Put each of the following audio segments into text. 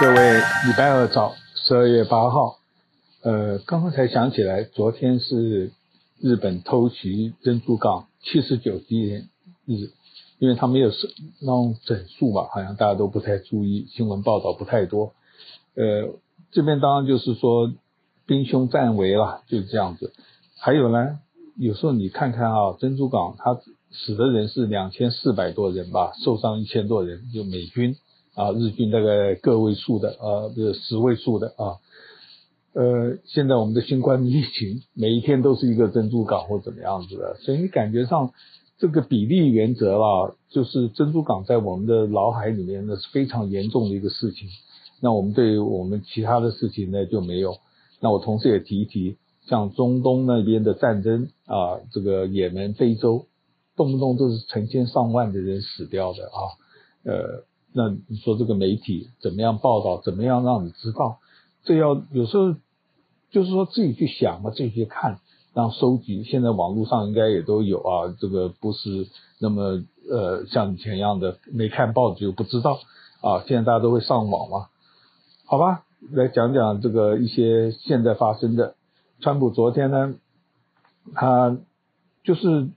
各位，礼拜二早，十二月八号，呃，刚刚才想起来，昨天是日本偷袭珍珠港七十九周年日，因为他没有是那种整数嘛，好像大家都不太注意，新闻报道不太多。呃，这边当然就是说兵凶战危了，就是这样子。还有呢，有时候你看看啊，珍珠港它死的人是两千四百多人吧，受伤一千多人，就美军。啊，日军大概个位数的啊，不是十位数的啊。呃，现在我们的新冠疫情每一天都是一个珍珠港或怎么样子的，所以你感觉上这个比例原则啦，就是珍珠港在我们的脑海里面呢是非常严重的一个事情。那我们对于我们其他的事情呢就没有。那我同时也提一提，像中东那边的战争啊，这个也门、非洲，动不动都是成千上万的人死掉的啊，呃。那你说这个媒体怎么样报道？怎么样让你知道？这要有时候就是说自己去想嘛，自己去看，然后收集。现在网络上应该也都有啊，这个不是那么呃像以前一样的没看报纸就不知道啊。现在大家都会上网嘛，好吧？来讲讲这个一些现在发生的。川普昨天呢，他就是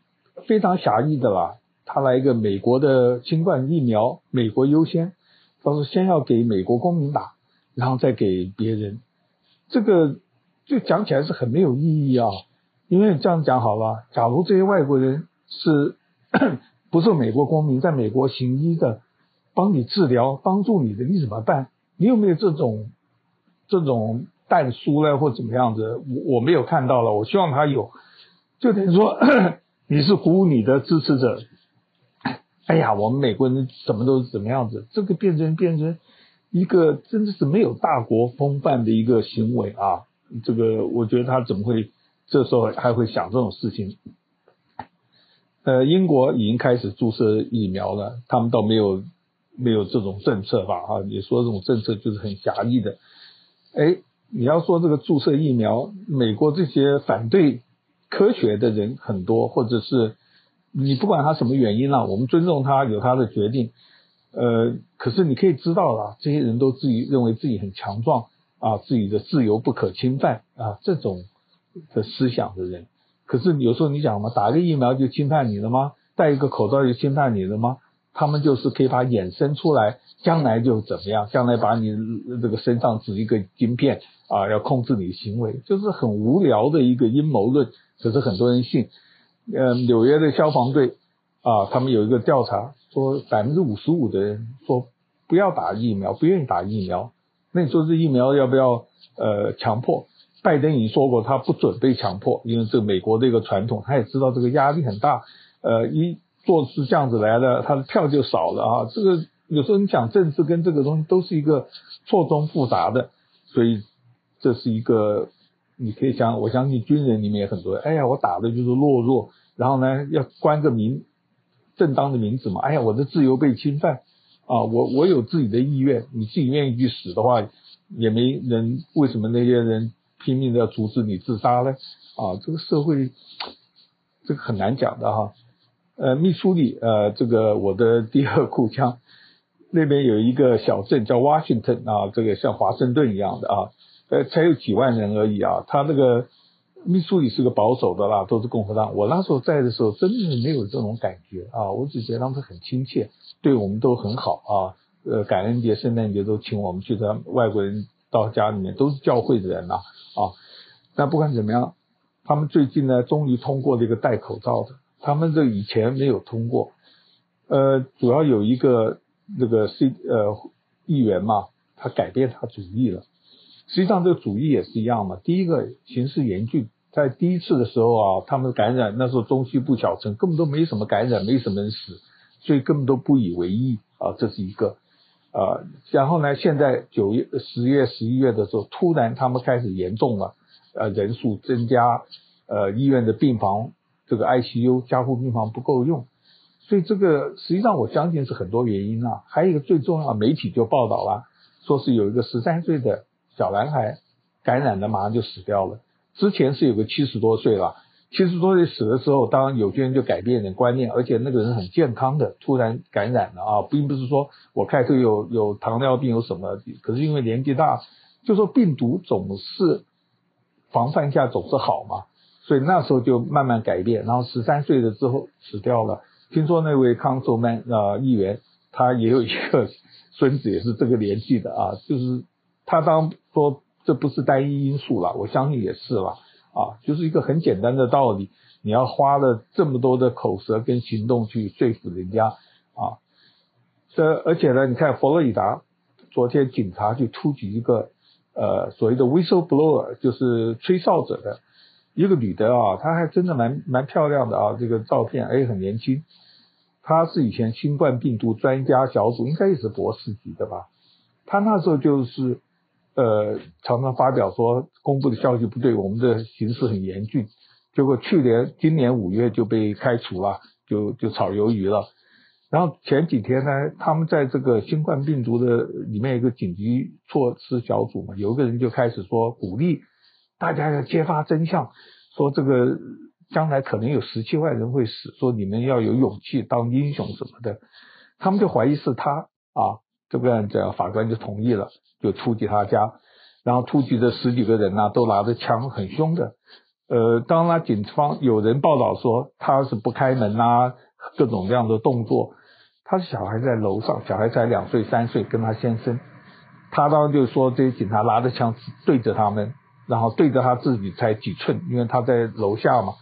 非常狭义的啦。他来一个美国的新冠疫苗，美国优先，他说先要给美国公民打，然后再给别人。这个就讲起来是很没有意义啊，因为这样讲好了，假如这些外国人是 不是美国公民，在美国行医的，帮你治疗、帮助你的，你怎么办？你有没有这种这种但书呢，或怎么样子？我我没有看到了，我希望他有，就等于说 你是鼓舞你的支持者。哎呀，我们美国人怎么都是怎么样子？这个变成变成一个真的是没有大国风范的一个行为啊！这个我觉得他怎么会这时候还会想这种事情？呃，英国已经开始注射疫苗了，他们倒没有没有这种政策吧？啊，你说这种政策就是很狭义的。哎，你要说这个注射疫苗，美国这些反对科学的人很多，或者是。你不管他什么原因啦，我们尊重他有他的决定。呃，可是你可以知道啦，这些人都自己认为自己很强壮啊，自己的自由不可侵犯啊，这种的思想的人。可是有时候你讲嘛，打个疫苗就侵犯你了吗？戴一个口罩就侵犯你了吗？他们就是可以把衍生出来，将来就怎么样？将来把你这个身上植一个晶片啊，要控制你的行为，就是很无聊的一个阴谋论。可是很多人信。呃，纽约的消防队啊，他们有一个调查，说百分之五十五的人说不要打疫苗，不愿意打疫苗。那你说这疫苗要不要呃强迫？拜登已经说过，他不准备强迫，因为这美国的一个传统，他也知道这个压力很大。呃，一做是这样子来的，他的票就少了啊。这个有时候你讲政治跟这个东西都是一个错综复杂的，所以这是一个。你可以想，我相信军人里面也很多。哎呀，我打的就是懦弱，然后呢，要冠个名，正当的名字嘛。哎呀，我的自由被侵犯啊，我我有自己的意愿，你自己愿意去死的话，也没人。为什么那些人拼命的要阻止你自杀呢？啊，这个社会，这个很难讲的哈。呃，密苏里，呃，这个我的第二故乡，那边有一个小镇叫 Washington 啊，这个像华盛顿一样的啊。呃，才有几万人而已啊！他那个密苏里是个保守的啦，都是共和党。我那时候在的时候，真的是没有这种感觉啊！我只觉得他们很亲切，对我们都很好啊。呃，感恩节、圣诞节都请我们去，他外国人到家里面都是教会的人呐啊，但不管怎么样，他们最近呢，终于通过这个戴口罩的，他们这以前没有通过。呃，主要有一个这个 C 呃议员嘛，他改变他主意了。实际上这个主意也是一样嘛。第一个形势严峻，在第一次的时候啊，他们感染那时候中西部小城根本都没什么感染，没什么人死，所以根本都不以为意啊，这是一个。啊，然后呢，现在九月、十月、十一月的时候，突然他们开始严重了，呃，人数增加，呃，医院的病房这个 ICU 加护病房不够用，所以这个实际上我相信是很多原因啊。还有一个最重要，媒体就报道了，说是有一个十三岁的。小男孩感染了，马上就死掉了。之前是有个七十多岁了，七十多岁死的时候，当然有些人就改变点观念，而且那个人很健康的，突然感染了啊，并不是说我开头有有糖尿病有什么，可是因为年纪大，就说病毒总是防范下总是好嘛，所以那时候就慢慢改变，然后十三岁了之后死掉了。听说那位 councilman 啊议员，他也有一个 孙子也是这个年纪的啊，就是他当说这不是单一因素了，我相信也是了。啊，就是一个很简单的道理，你要花了这么多的口舌跟行动去说服人家啊。这而且呢，你看佛罗里达昨天警察就突击一个呃所谓的 whistleblower，就是吹哨者的一个女的啊，她还真的蛮蛮漂亮的啊，这个照片哎很年轻，她是以前新冠病毒专家小组，应该也是博士级的吧，她那时候就是。呃，常常发表说公布的消息不对，我们的形势很严峻。结果去年今年五月就被开除了，就就炒鱿鱼了。然后前几天呢，他们在这个新冠病毒的里面有一个紧急措施小组嘛，有一个人就开始说鼓励大家要揭发真相，说这个将来可能有十七万人会死，说你们要有勇气当英雄什么的。他们就怀疑是他啊，这个样子法官就同意了。就突击他家，然后突击的十几个人呐、啊，都拿着枪，很凶的。呃，当然警方有人报道说他是不开门呐、啊，各种各样的动作。他的小孩在楼上，小孩才两岁三岁，跟他先生。他当时就说这些警察拿着枪对着他们，然后对着他自己才几寸，因为他在楼下嘛。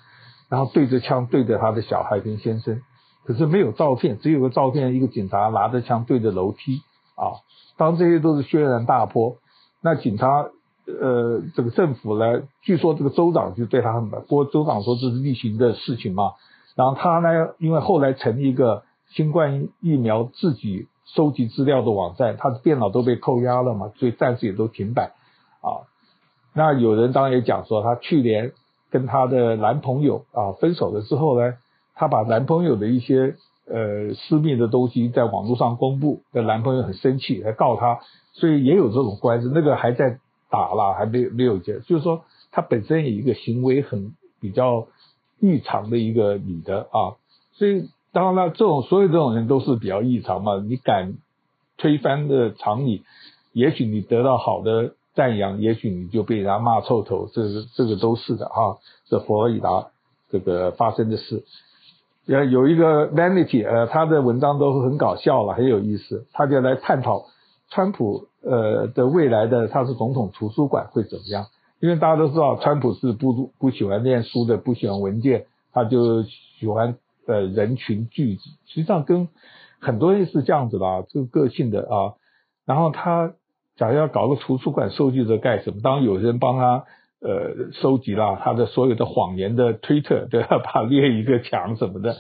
然后对着枪对着他的小孩跟先生，可是没有照片，只有个照片，一个警察拿着枪对着楼梯啊。当这些都是轩然大波，那警察呃，这个政府呢，据说这个州长就对他很，不过州长说这是例行的事情嘛。然后他呢，因为后来成立一个新冠疫苗自己收集资料的网站，他的电脑都被扣押了嘛，所以暂时也都停摆啊。那有人当然也讲说，他去年跟他的男朋友啊分手了之后呢，他把男朋友的一些。呃，私密的东西在网络上公布，的男朋友很生气，来告他，所以也有这种官司，那个还在打了，还没没有结，就是说他本身有一个行为很比较异常的一个女的啊，所以当然了，这种所有这种人都是比较异常嘛，你敢推翻的常理，也许你得到好的赞扬，也许你就被人家骂臭头，这个这个都是的啊，这佛罗里达这个发生的事。呃，有一个 Vanity，呃，他的文章都很搞笑了，很有意思。他就来探讨川普呃的未来的他是总统图书馆会怎么样？因为大家都知道，川普是不不喜欢念书的，不喜欢文件，他就喜欢呃人群聚集。实际上跟很多人是这样子的啊，这个个性的啊。然后他假如要搞个图书馆收集着干什么？当有人帮他。呃，收集了他的所有的谎言的推特，对吧？把列一个墙什么的。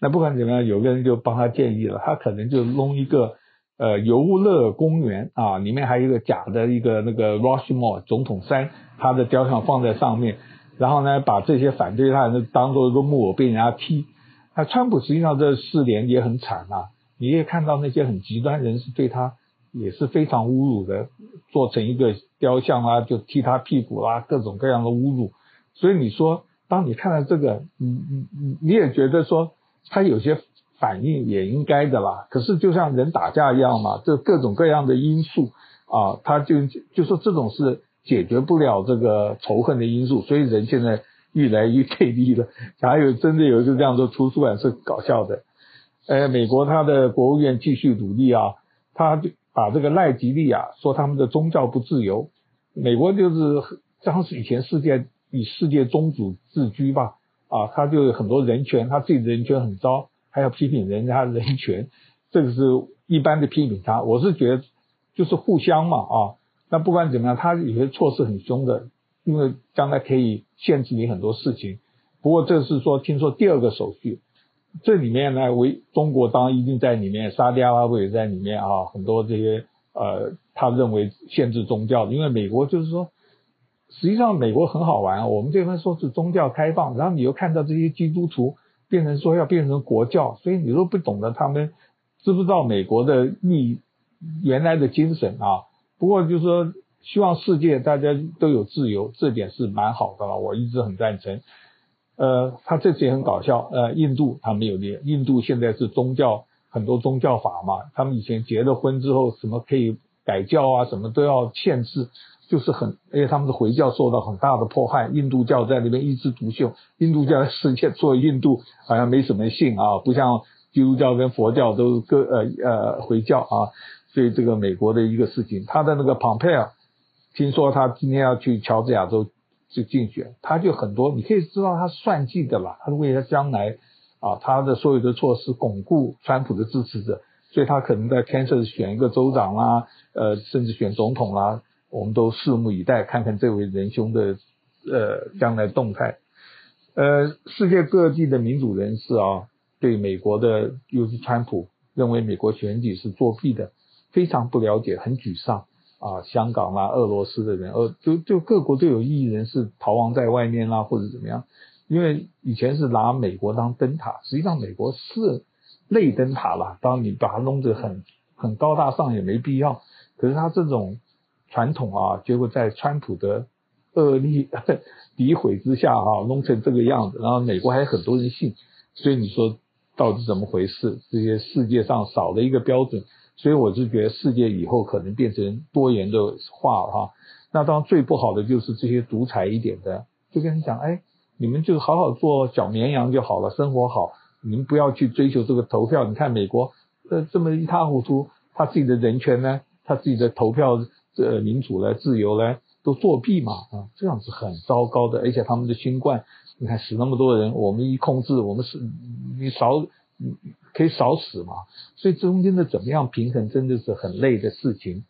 那不管怎么样，有个人就帮他建议了，他可能就弄一个呃游乐公园啊，里面还有一个假的一个那个 Rushmore 总统山，他的雕像放在上面，然后呢，把这些反对他人当做一个木偶被人家踢。那川普实际上这四年也很惨啊，你也看到那些很极端人士对他。也是非常侮辱的，做成一个雕像啊，就踢他屁股啦，各种各样的侮辱。所以你说，当你看到这个，你你你你也觉得说他有些反应也应该的啦。可是就像人打架一样嘛，这各种各样的因素啊，他就就说这种是解决不了这个仇恨的因素。所以人现在越来越对立了。还有真的有一个这样的图书馆是搞笑的，呃，美国他的国务院继续努力啊，他就。把这个赖吉利亚说他们的宗教不自由，美国就是当时以前世界以世界宗主自居吧，啊，他就有很多人权，他自己的人权很糟，还要批评人家人权，这个是一般的批评他。我是觉得就是互相嘛，啊，那不管怎么样，他有些措施很凶的，因为将来可以限制你很多事情。不过这是说听说第二个手续。这里面呢，为中国当然一定在里面，沙特阿拉伯也在里面啊，很多这些呃，他认为限制宗教，因为美国就是说，实际上美国很好玩，我们这边说是宗教开放，然后你又看到这些基督徒变成说要变成国教，所以你都不懂得他们知不知道美国的意原来的精神啊。不过就是说，希望世界大家都有自由，这点是蛮好的了，我一直很赞成。呃，他这次也很搞笑，呃，印度他没有列，印度现在是宗教很多宗教法嘛，他们以前结了婚之后，什么可以改教啊，什么都要限制，就是很，而且他们的回教受到很大的迫害，印度教在那边一枝独秀，印度教世界作为印度好像没什么信啊，不像基督教跟佛教都各呃呃回教啊，所以这个美国的一个事情，他的那个 Pompeo，听说他今天要去乔治亚州。就竞选，他就很多，你可以知道他算计的啦，他为了将来啊，他的所有的措施巩固川普的支持者，所以他可能在 Kansas 选一个州长啦，呃，甚至选总统啦，我们都拭目以待，看看这位仁兄的呃将来动态。呃，世界各地的民主人士啊，对美国的，尤其川普认为美国选举是作弊的，非常不了解，很沮丧。啊，香港啦、俄罗斯的人，呃，就就各国都有异议人士逃亡在外面啦、或者怎么样？因为以前是拿美国当灯塔，实际上美国是类灯塔啦。当你把它弄得很很高大上也没必要。可是他这种传统啊，结果在川普的恶意 诋毁之下啊，弄成这个样子，然后美国还有很多人信，所以你说到底怎么回事？这些世界上少了一个标准。所以我是觉得世界以后可能变成多元的化了哈。那当然最不好的就是这些独裁一点的，就跟你讲，哎，你们就好好做小绵羊就好了，生活好，你们不要去追求这个投票。你看美国呃这么一塌糊涂，他自己的人权呢，他自己的投票呃民主呢，自由呢，都作弊嘛啊，这样子很糟糕的。而且他们的新冠，你看死那么多人，我们一控制，我们是你少。可以少死嘛？所以中间的怎么样平衡，真的是很累的事情。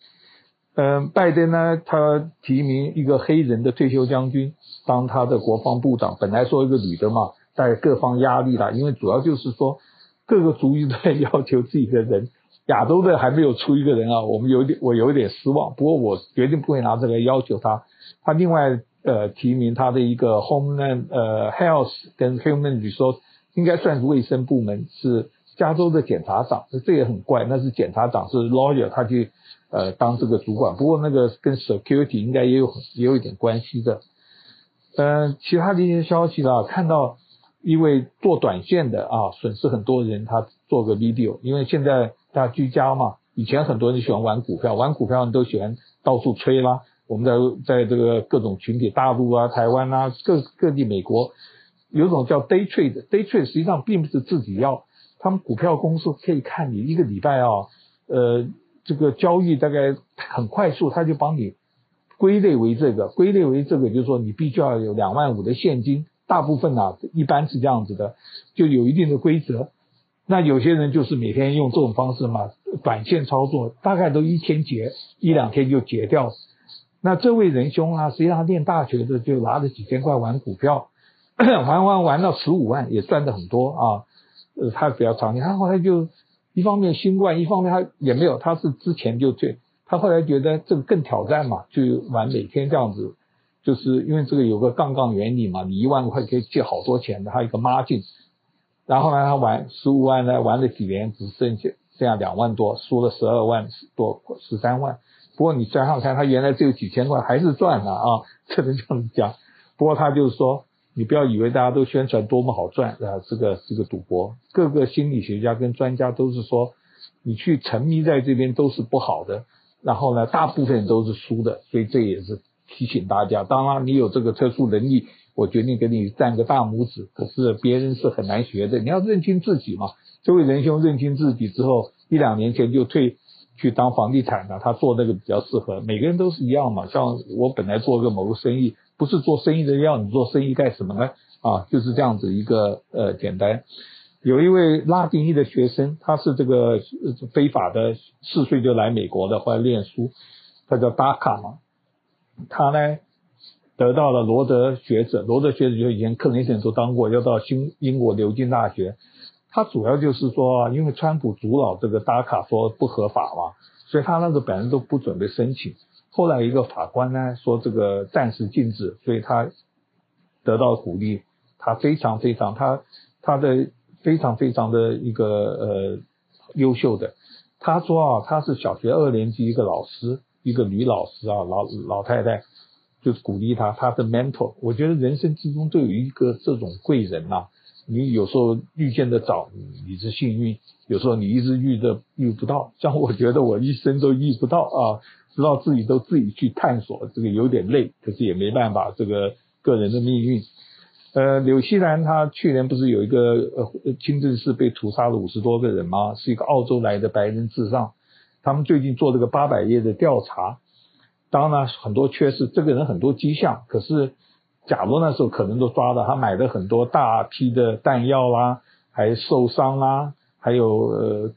嗯，拜登呢，他提名一个黑人的退休将军当他的国防部长，本来说一个女的嘛，带各方压力啦，因为主要就是说各个族裔在要求自己的人，亚洲的还没有出一个人啊，我们有点我有一点失望。不过我决定不会拿这个要求他。他另外呃提名他的一个 Homeland 呃 Health 跟 Human Resource。应该算是卫生部门，是加州的检察长，这也很怪。那是检察长是 lawyer，他去呃当这个主管。不过那个跟 security 应该也有也有一点关系的。嗯、呃，其他的一些消息啦，看到一位做短线的啊，损失很多人，他做个 video，因为现在大家居家嘛，以前很多人喜欢玩股票，玩股票你都喜欢到处吹啦。我们在在这个各种群体，大陆啊、台湾啊、各各地、美国。有种叫 day trade，day trade 实际上并不是自己要，他们股票公司可以看你一个礼拜啊，呃，这个交易大概很快速，他就帮你归类为这个，归类为这个，就是说你必须要有两万五的现金，大部分啊一般是这样子的，就有一定的规则。那有些人就是每天用这种方式嘛，短线操作，大概都一天结，一两天就结掉。那这位仁兄啊，实际上念大学的就拿着几千块玩股票。玩玩玩到十五万也赚的很多啊，呃，他比较长，他后来就一方面新冠，一方面他也没有，他是之前就退，他后来觉得这个更挑战嘛，就玩每天这样子，就是因为这个有个杠杆原理嘛，你一万块可以借好多钱的，他有一个 margin，然后呢，他玩十五万呢，玩了几年只剩下这样两万多，输了十二万多十三万，不过你算上看，他原来只有几千块还是赚了啊，只能这样子讲，不过他就是说。你不要以为大家都宣传多么好赚啊！这个这个赌博，各个心理学家跟专家都是说，你去沉迷在这边都是不好的。然后呢，大部分都是输的，所以这也是提醒大家。当然，你有这个特殊能力，我决定给你赞个大拇指。可是别人是很难学的，你要认清自己嘛。这位仁兄认清自己之后，一两年前就退去当房地产了，他做那个比较适合。每个人都是一样嘛。像我本来做个某个生意。不是做生意的要你做生意干什么呢？啊，就是这样子一个呃简单。有一位拉丁裔的学生，他是这个非法的，四岁就来美国的，后来念书，他叫达卡嘛。他呢得到了罗德学者，罗德学者就以前克林顿都当过，要到新英国牛津大学。他主要就是说，因为川普阻挠这个达卡说不合法嘛，所以他那个本人都不准备申请。后来一个法官呢说这个暂时禁止，所以他得到鼓励，他非常非常他他的非常非常的一个呃优秀的。他说啊，他是小学二年级一个老师，一个女老师啊，老老太太，就是鼓励他，他的 mentor。我觉得人生之中都有一个这种贵人呐、啊。你有时候遇见的早，你是幸运；有时候你一直遇的遇不到。像我觉得我一生都遇不到啊，知道自己都自己去探索，这个有点累，可是也没办法，这个个人的命运。呃，纽西兰他去年不是有一个呃清真寺被屠杀了五十多个人吗？是一个澳洲来的白人至上，他们最近做这个八百页的调查，当然很多缺失，这个人很多迹象，可是假如那时候可能都抓到他买的很多大批的弹药啦，还受伤啦，还有呃，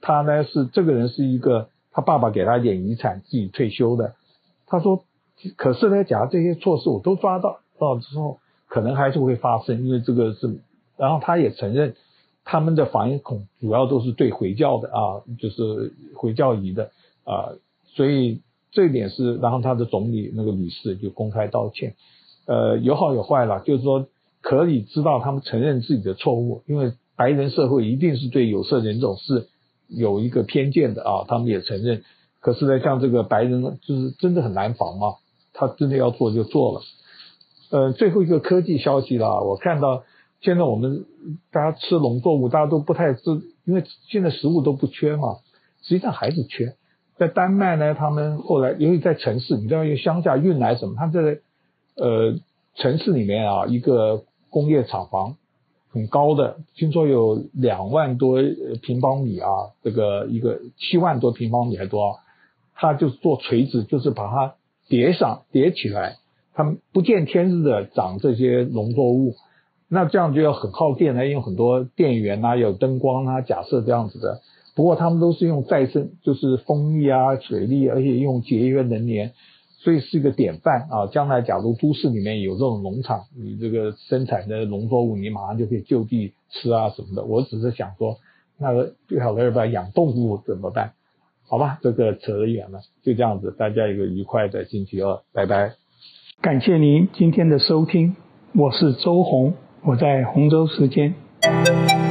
他呢是这个人是一个爸爸给他一点遗产自己退休的，他说，可是呢，假如这些措施我都抓到到之后。可能还是会发生，因为这个是，然后他也承认，他们的反恐主要都是对回教的啊，就是回教仪的啊，所以这一点是，然后他的总理那个女士就公开道歉，呃，有好有坏了，就是说可以知道他们承认自己的错误，因为白人社会一定是对有色人种是有一个偏见的啊，他们也承认，可是呢，像这个白人就是真的很难防嘛，他真的要做就做了。呃，最后一个科技消息啦，我看到现在我们大家吃农作物，大家都不太知，因为现在食物都不缺嘛，实际上还是缺。在丹麦呢，他们后来由于在城市，你知道，因为乡下运来什么，他们在呃城市里面啊，一个工业厂房很高的，听说有两万多平方米啊，这个一个七万多平方米还多，它就是做垂直，就是把它叠上叠起来。他们不见天日的长这些农作物，那这样就要很耗电，还用很多电源啊，有灯光啊，假设这样子的。不过他们都是用再生，就是风力啊、水力，而且用节约能源，所以是一个典范啊。将来假如都市里面有这种农场，你这个生产的农作物，你马上就可以就地吃啊什么的。我只是想说，那个最好的要不要养动物怎么办？好吧，这个扯得远了，就这样子，大家一个愉快的星期二，拜拜。感谢您今天的收听，我是周红，我在洪州时间。